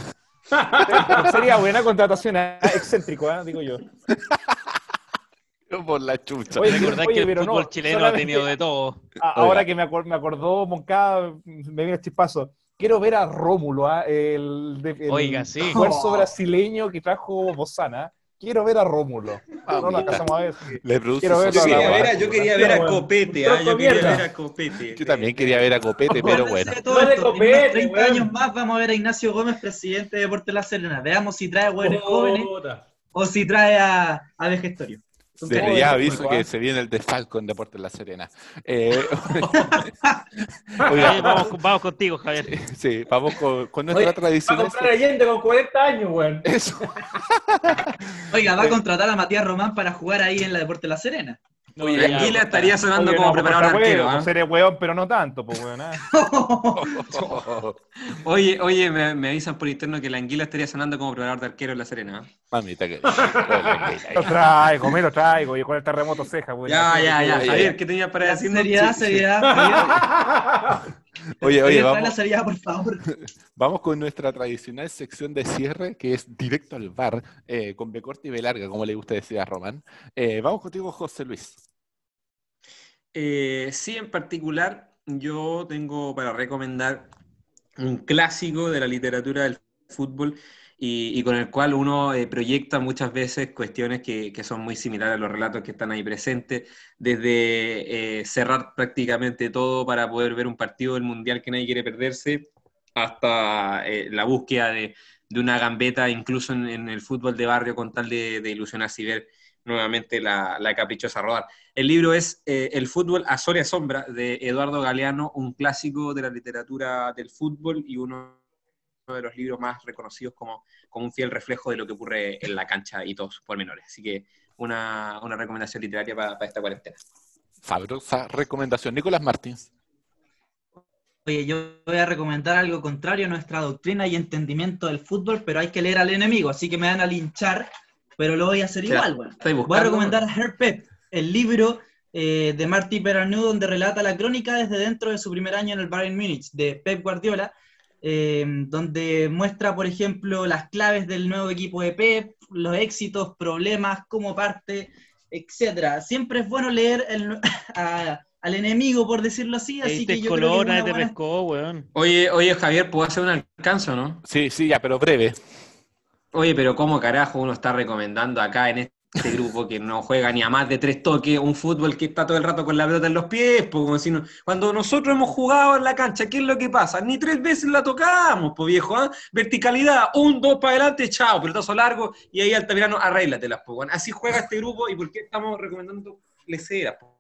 sería buena contratación, ¿eh? excéntrico, ¿eh? digo yo. [LAUGHS] Por la chucha. Oye, que el fútbol chileno ha tenido de todo. Ahora que me, acordó Moncada, me viene el chispazo. Quiero ver a Rómulo, ¿eh? el, el, Oiga, sí. esfuerzo brasileño que trajo Bozana. Quiero ver a Rómulo. Ah, no la casamos a ver. Le Quiero ver yo, quería ver a, yo quería ver a Copete. ¿ah? Yo quería ver a Copete. Yo también quería ver a Copete, pero bueno. de Copete, en 30 años más vamos a ver a Ignacio Gómez, presidente de Deportes La Serena. Veamos si trae buenos jóvenes o si trae a, a Vegestorio. Desde ya aviso que se viene el desfalco en Deportes La Serena. Eh, vamos, vamos, contigo, Javier. [LAUGHS] Sí, vamos con, con nuestra tradición. Va a comprar con 40 años, weón. Eso. [LAUGHS] Oiga, va a contratar a Matías Román para jugar ahí en la Deportes La Serena. Oye, Anguila estaría sonando como preparador arquero. ¿eh? Seré weón, pero no tanto, pues weón. ¿eh? [LAUGHS] oye, oye, me, me, avisan por interno que la Anguila estaría sonando como preparador de arquero en La Serena. ¿eh? Mamita, que. [LAUGHS] lo traigo, me lo traigo, y con el terremoto ceja, weón. Ya, ya, ya. Javier, ¿qué tenías para decir? Seriedad, seriedad. [LAUGHS] Oye, oye, vamos. por favor. [LAUGHS] Vamos con nuestra tradicional sección de cierre, que es directo al bar, eh, con B corta y B larga, como le gusta decir a Román. Eh, vamos contigo, José Luis. Eh, sí, en particular, yo tengo para recomendar un clásico de la literatura del fútbol y, con el cual uno eh, proyecta muchas veces cuestiones que, son muy similares a los relatos que están ahí presentes, desde eh, cerrar prácticamente todo para poder ver un partido del Mundial que nadie quiere perderse, hasta eh, la búsqueda de, una gambeta, incluso en, el fútbol de barrio, con tal de, de ilusionarse y ver nuevamente la, la, caprichosa rodar. El libro es eh, El fútbol a Soria Sombra, de Eduardo Galeano, un clásico de la literatura del fútbol y uno de los libros más reconocidos como, como un fiel reflejo de lo que ocurre en la cancha y todos sus pormenores. Así que una, una recomendación literaria para, esta cuarentena. Sabrosa recomendación. Nicolás Martins. Oye, yo voy a recomendar algo contrario a nuestra doctrina y entendimiento del fútbol, pero hay que leer al enemigo, así que me van a linchar, pero lo voy a hacer igual. Voy a recomendar Her Pep, el libro eh, de Marty Perarnu, donde relata la crónica desde dentro de su primer año en el Bayern Múnich, de Pep Guardiola, eh, donde muestra, por ejemplo, las claves del nuevo equipo de Pep, los éxitos, problemas, cómo parte, etcétera. Siempre es bueno leer [LAUGHS] al enemigo, por decirlo así, así que yo creo que pescó, Oye, oye, Javier, ¿puedo hacer un alcance, no? Sí, sí, ya, pero breve. Oye, pero ¿cómo carajo uno está recomendando acá en este grupo que no juega ni a más de tres toques, un fútbol que está todo el rato con la pelota en los pies, pues como si cuando nosotros hemos jugado en la cancha, ¿qué es lo que pasa? Ni tres veces la tocamos, pues viejo, ¿ah? verticalidad, un, dos para adelante, chao, pelotazo largo, y ahí Altamirano, arréglatelas, pues, así juega este grupo, y por qué estamos recomendando leceras, pues.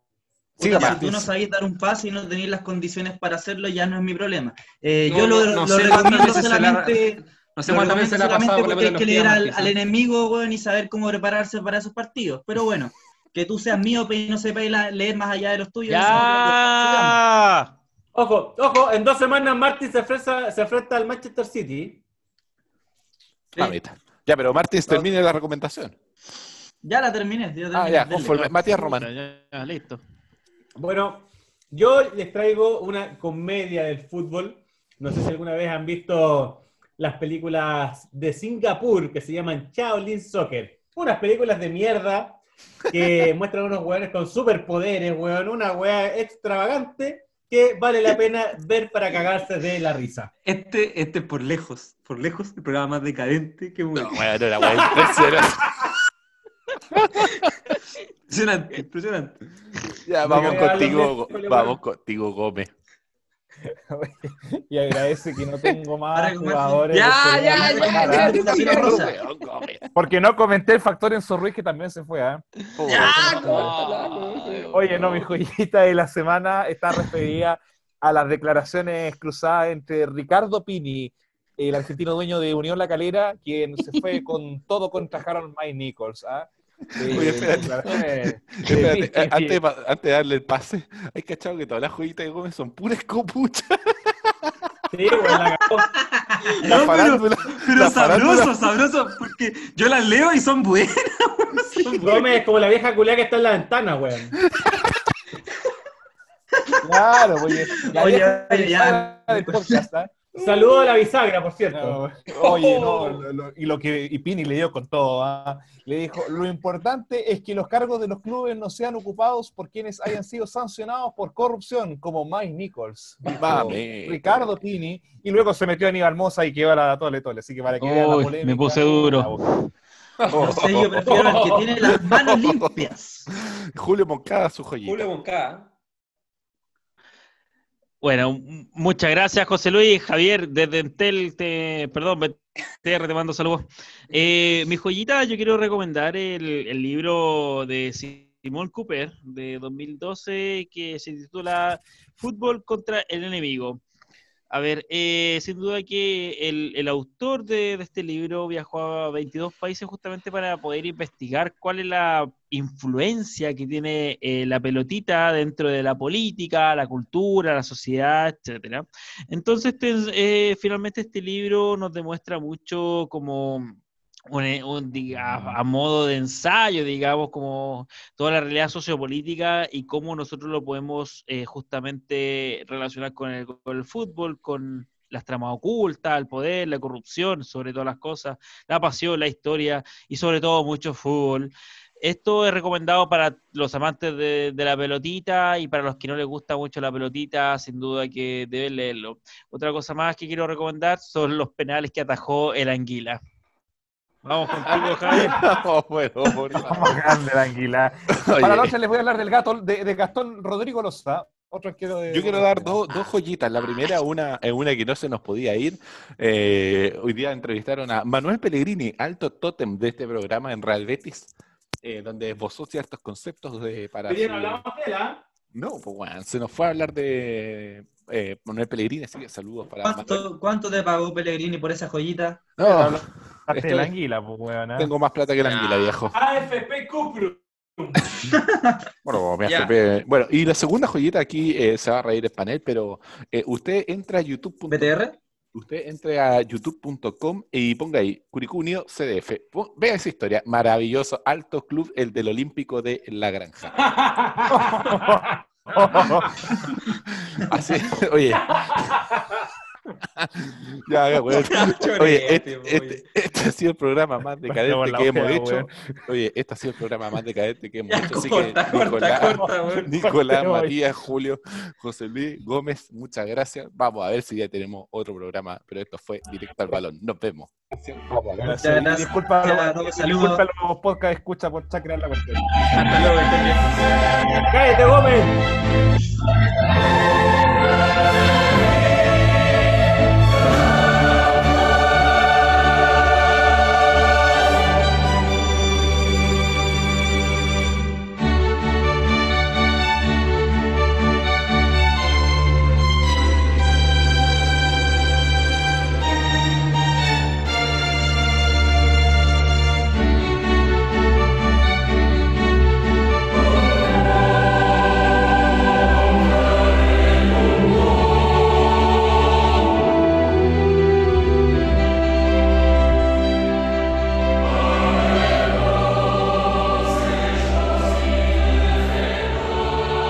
Sí, si tú no sabes dar un pase y no tenés las condiciones para hacerlo, ya no es mi problema. Eh, yo lo, lo recomiendo solamente... No sé cuántas veces la ha pasado porque hay que leer al, enemigo, weón, y saber cómo prepararse para esos partidos. Pero bueno, que tú seas mío y no sepas leer más allá de los tuyos. ¡Ya! Ojo, ojo, en dos semanas Martín se enfrenta, se enfrenta al Manchester City. Ah, ya, pero Martín termine la recomendación. Ya la terminé. ah, ya, conforme. Matías Romano. Ya, listo. Bueno, yo les traigo una comedia del fútbol. No sé si alguna vez han visto las películas de Singapur que se llaman Shaolin Soccer. Unas películas de mierda que [LAUGHS] muestran unos weones con superpoderes, weón, una weá extravagante que vale la pena ver para cagarse de la risa. Este, este por lejos, por lejos, el programa más decadente que bueno. No, weón, era weón impresionante. [LAUGHS] impresionante, impresionante. Ya, vamos contigo, vamos contigo, Gómez. [LAUGHS] y agradece que no tengo más jugadores. Ya, ya, ya, [LAUGHS] Porque no comenté el factor en Ruiz que también se fue. ¿eh? Oye, no, mi joyita de la semana está referida a las declaraciones cruzadas entre Ricardo Pini, el argentino dueño de Unión La Calera, quien se fue con todo contra Harold Mike Nichols. Oye, espérate. [LAUGHS] [LAUGHS] espérate. Antes, antes, de darle el pase, hay cachado que todas las joyitas de Gómez son puras copuchas. Sí, güey, la [LAUGHS] La no, farándula, pero, sabroso, sabroso, porque yo las leo y son buenas. Gómez es como la vieja culia que está en la ventana, weón. Claro, oye. Oye, oye, ya. Del podcast, ¿eh? Saludo a la bisagra, por cierto. oye, [LAUGHS] no, y lo que y Pini le dio con todo, ¿ah? le dijo, lo importante es que los cargos de los clubes no sean ocupados por quienes hayan sido sancionados por corrupción, como Mike Nichols, Ricardo Pini, y luego se metió a Aníbal Mosa y que a la tole tole, así que para que vean la polémica. Me puse duro. No sé, yo prefiero al que tiene las manos [LAUGHS] limpias. Julio Moncada, su joyita. Julio Moncada. Bueno, muchas gracias, José Luis. Javier, desde Entel, te, perdón, BTR, te mando saludos. Eh, mi joyita, yo quiero recomendar el, el libro de Simón Cooper de 2012 que se titula Fútbol contra el enemigo. A ver, eh, sin duda que el, autor de, este libro viajó a 22 países justamente para poder investigar cuál es la influencia que tiene eh, la pelotita dentro de la política, la cultura, la sociedad, etcétera. Entonces, este, eh, finalmente este libro nos demuestra mucho como a, modo de ensayo, digamos, como toda la realidad sociopolítica y cómo nosotros lo podemos eh, justamente relacionar con el, con el, fútbol, con las tramas ocultas, el poder, la corrupción, sobre todas las cosas, la pasión, la historia y sobre todo mucho fútbol. Esto es recomendado para los amantes de, de, la pelotita y para los que no les gusta mucho la pelotita, sin duda que deben leerlo. Otra cosa más que quiero recomendar son los penales que atajó el Anguila. Vamos contigo, Javier. oh, bueno, Vamos grande la anguila. Para la noche les voy a hablar del gato, de, Gastón Rodrigo Loza, otro de. Yo quiero dar dos, dos joyitas. La primera, una, es una que no se nos podía ir. Eh, hoy día entrevistaron a Manuel Pellegrini, alto tótem de este programa en Real Betis, eh, donde esbozó ciertos conceptos de para. Su... hablamos de la? No, pues bueno, se nos fue a hablar de eh, Manuel Pellegrini, así que saludos para ¿Cuánto, ¿Cuánto te pagó Pellegrini por esa joyita? No, Estoy... la anguila, pues, weón. Tengo más plata que la anguila, viejo. AFP Cupro. [LAUGHS] bueno, mi AFP. bueno, y la segunda joyita aquí eh, se va a reír el panel, pero eh, usted entra a youtube. ¿BTR? Usted entre a youtube.com y ponga ahí Curicunio CDF. Vea esa historia, maravilloso, alto club, el del Olímpico de La Granja. [LAUGHS] [LAUGHS] Así, oye. Ya, [LAUGHS] Oye, este, este, este, ha sido el programa más [LAUGHS] decadente que hemos hecho. Oye, este ha sido el programa más decadente que hemos hecho. Así que Nicolás, [LAUGHS] Nicolás Matías, Julio, José Luis, Gómez, muchas gracias. Vamos a ver si ya tenemos otro programa, pero esto fue directo al balón. Nos vemos. Gracias. Disculpa, disculpa los podcast escucha por chacrear la cuestión. Hasta luego, ¡Cállate, Gómez!